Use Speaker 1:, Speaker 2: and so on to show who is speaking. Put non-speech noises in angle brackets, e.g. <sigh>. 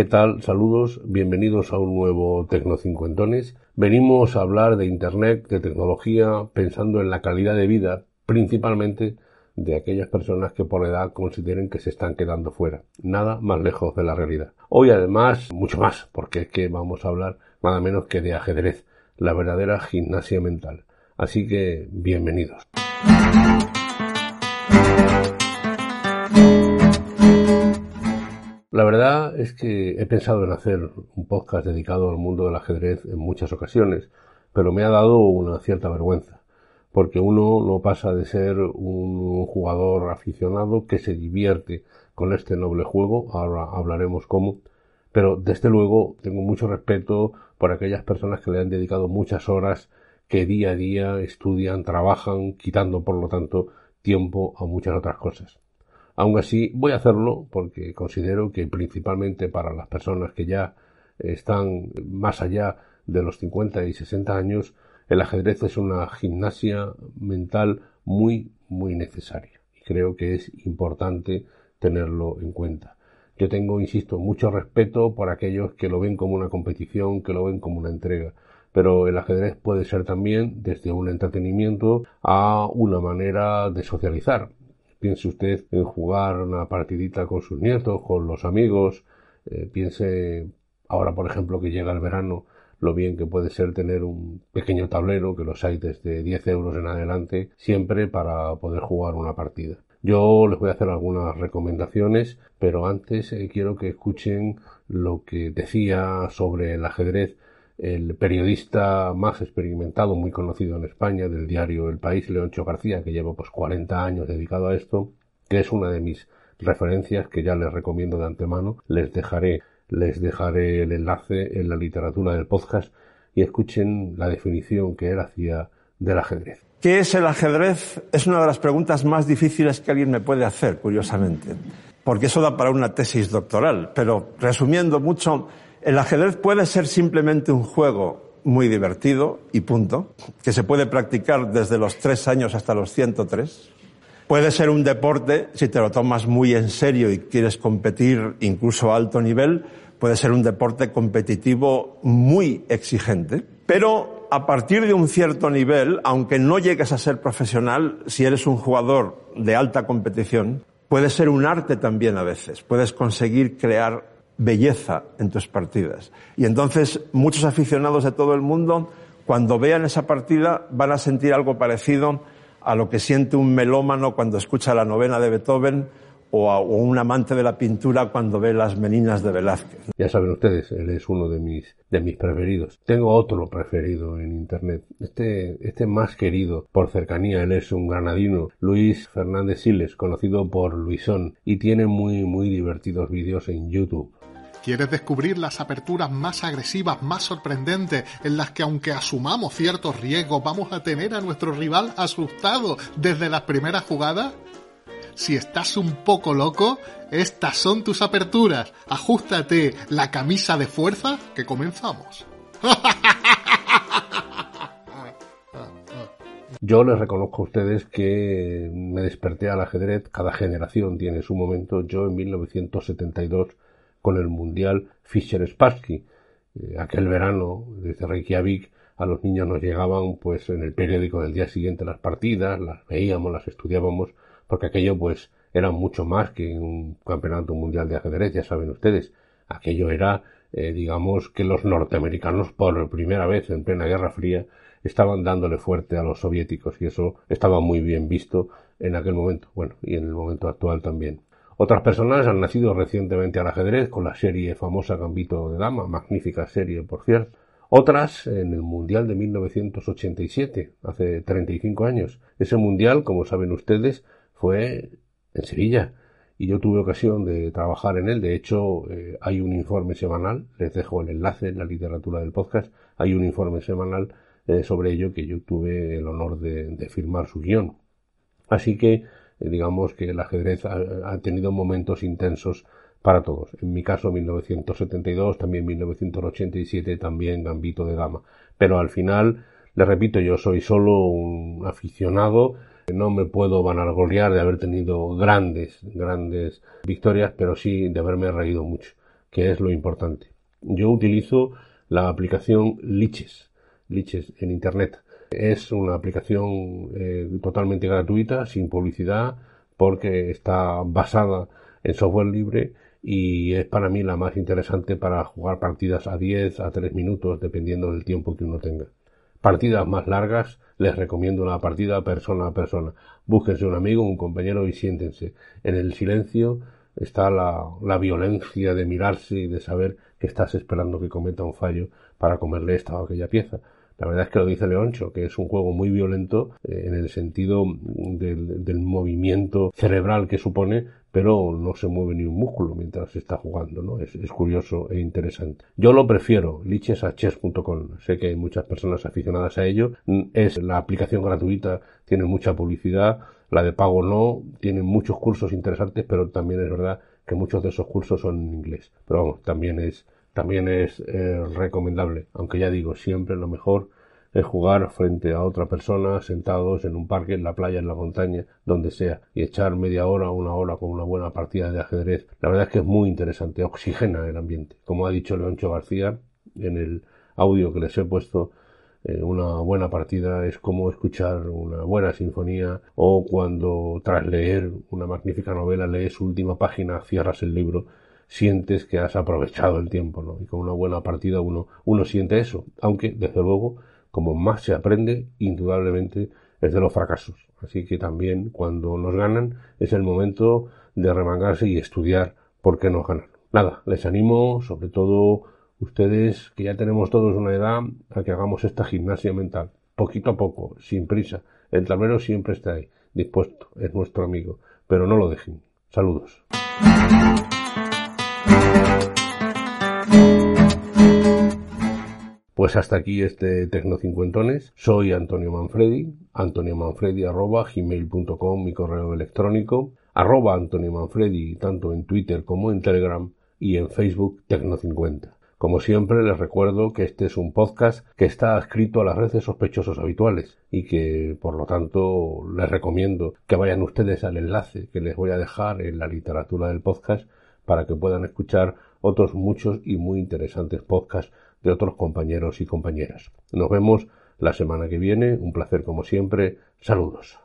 Speaker 1: ¿Qué tal? Saludos, bienvenidos a un nuevo Tecnocincuentones. Venimos a hablar de Internet, de tecnología, pensando en la calidad de vida, principalmente de aquellas personas que por edad consideren que se están quedando fuera. Nada más lejos de la realidad. Hoy además, mucho más, porque es que vamos a hablar nada menos que de ajedrez, la verdadera gimnasia mental. Así que, bienvenidos. La verdad es que he pensado en hacer un podcast dedicado al mundo del ajedrez en muchas ocasiones, pero me ha dado una cierta vergüenza, porque uno no pasa de ser un jugador aficionado que se divierte con este noble juego, ahora hablaremos cómo, pero desde luego tengo mucho respeto por aquellas personas que le han dedicado muchas horas, que día a día estudian, trabajan, quitando por lo tanto tiempo a muchas otras cosas. Aún así, voy a hacerlo porque considero que principalmente para las personas que ya están más allá de los 50 y 60 años, el ajedrez es una gimnasia mental muy, muy necesaria. Y creo que es importante tenerlo en cuenta. Yo tengo, insisto, mucho respeto por aquellos que lo ven como una competición, que lo ven como una entrega. Pero el ajedrez puede ser también desde un entretenimiento a una manera de socializar. Piense usted en jugar una partidita con sus nietos, con los amigos. Eh, piense ahora, por ejemplo, que llega el verano, lo bien que puede ser tener un pequeño tablero, que los hay desde 10 euros en adelante, siempre para poder jugar una partida. Yo les voy a hacer algunas recomendaciones, pero antes eh, quiero que escuchen lo que decía sobre el ajedrez el periodista más experimentado, muy conocido en España, del diario El País, Leoncho García, que lleva pues 40 años dedicado a esto, que es una de mis referencias que ya les recomiendo de antemano. Les dejaré, les dejaré el enlace en la literatura del podcast y escuchen la definición que él hacía del ajedrez.
Speaker 2: ¿Qué es el ajedrez? Es una de las preguntas más difíciles que alguien me puede hacer, curiosamente, porque eso da para una tesis doctoral. Pero resumiendo mucho, el ajedrez puede ser simplemente un juego muy divertido y punto, que se puede practicar desde los tres años hasta los 103. Puede ser un deporte, si te lo tomas muy en serio y quieres competir incluso a alto nivel, puede ser un deporte competitivo muy exigente. Pero a partir de un cierto nivel, aunque no llegues a ser profesional, si eres un jugador de alta competición, puede ser un arte también a veces. Puedes conseguir crear belleza en tus partidas. Y entonces muchos aficionados de todo el mundo, cuando vean esa partida, van a sentir algo parecido a lo que siente un melómano cuando escucha la novena de Beethoven o, un amante de la pintura cuando ve las meninas de Velázquez.
Speaker 1: Ya saben ustedes, él es uno de mis, de mis preferidos. Tengo otro preferido en Internet. Este, este más querido por cercanía, él es un granadino, Luis Fernández Siles, conocido por Luisón, y tiene muy, muy divertidos vídeos en YouTube.
Speaker 3: ¿Quieres descubrir las aperturas más agresivas, más sorprendentes, en las que aunque asumamos ciertos riesgos vamos a tener a nuestro rival asustado desde las primeras jugadas? Si estás un poco loco, estas son tus aperturas. Ajustate la camisa de fuerza que comenzamos. <laughs>
Speaker 1: Yo les reconozco a ustedes que me desperté al ajedrez, cada generación tiene su momento. Yo en 1972 con el Mundial Fischer Spassky. Eh, aquel verano, desde Reykjavik, a los niños nos llegaban, pues, en el periódico del día siguiente las partidas, las veíamos, las estudiábamos, porque aquello, pues, era mucho más que un campeonato mundial de ajedrez, ya saben ustedes. Aquello era, eh, digamos, que los norteamericanos, por primera vez en plena Guerra Fría, estaban dándole fuerte a los soviéticos y eso estaba muy bien visto en aquel momento, bueno, y en el momento actual también. Otras personas han nacido recientemente al ajedrez con la serie famosa Gambito de Dama, magnífica serie por cierto. Otras en el Mundial de 1987, hace 35 años. Ese Mundial, como saben ustedes, fue en Sevilla y yo tuve ocasión de trabajar en él. De hecho, eh, hay un informe semanal, les dejo el enlace en la literatura del podcast, hay un informe semanal eh, sobre ello que yo tuve el honor de, de firmar su guion. Así que digamos que el ajedrez ha, tenido momentos intensos para todos. En mi caso 1972, también 1987, también Gambito de Dama. Pero al final, le repito, yo soy solo un aficionado, no me puedo vanagloria de haber tenido grandes, grandes victorias, pero sí de haberme reído mucho. que es lo importante. Yo utilizo la aplicación Liches, Liches en Internet. Es una aplicación eh, totalmente gratuita, sin publicidad, porque está basada en software libre y es para mí la más interesante para jugar partidas a 10 a 3 minutos dependiendo del tiempo que uno tenga. Partidas más largas les recomiendo una partida persona a persona. Búsquense un amigo, un compañero y siéntense. En el silencio está la, la violencia de mirarse y de saber que estás esperando que cometa un fallo para comerle esta o aquella pieza. La verdad es que lo dice Leoncho, que es un juego muy violento eh, en el sentido del, del, movimiento cerebral que supone, pero no se mueve ni un músculo mientras se está jugando, ¿no? Es, es curioso e interesante. Yo lo prefiero, lichesachess.com. Sé que hay muchas personas aficionadas a ello. Es la aplicación gratuita, tiene mucha publicidad, la de pago no, tiene muchos cursos interesantes, pero también es verdad que muchos de esos cursos son en inglés. Pero vamos, también es también es eh, recomendable, aunque ya digo, siempre lo mejor es jugar frente a otra persona sentados en un parque, en la playa, en la montaña, donde sea, y echar media hora una hora con una buena partida de ajedrez. La verdad es que es muy interesante, oxigena el ambiente. Como ha dicho Leoncho García en el audio que les he puesto, eh, una buena partida es como escuchar una buena sinfonía o cuando tras leer una magnífica novela lees su última página, cierras el libro sientes que has aprovechado el tiempo, ¿no? Y con una buena partida uno, uno siente eso, aunque desde luego, como más se aprende, indudablemente es de los fracasos. Así que también cuando nos ganan es el momento de remangarse y estudiar por qué nos ganan. Nada, les animo, sobre todo ustedes que ya tenemos todos una edad, a que hagamos esta gimnasia mental, poquito a poco, sin prisa. El tablero siempre está ahí, dispuesto, es nuestro amigo, pero no lo dejen. Saludos. Pues hasta aquí este Tecnocincuentones. Soy Antonio Manfredi, Antonio Manfredi arroba gmail.com, mi correo electrónico, arroba Antonio Manfredi, tanto en Twitter como en Telegram y en Facebook Tecno50. Como siempre, les recuerdo que este es un podcast que está adscrito a las redes sospechosos habituales y que, por lo tanto, les recomiendo que vayan ustedes al enlace que les voy a dejar en la literatura del podcast para que puedan escuchar otros muchos y muy interesantes podcasts de otros compañeros y compañeras. Nos vemos la semana que viene. Un placer como siempre. Saludos.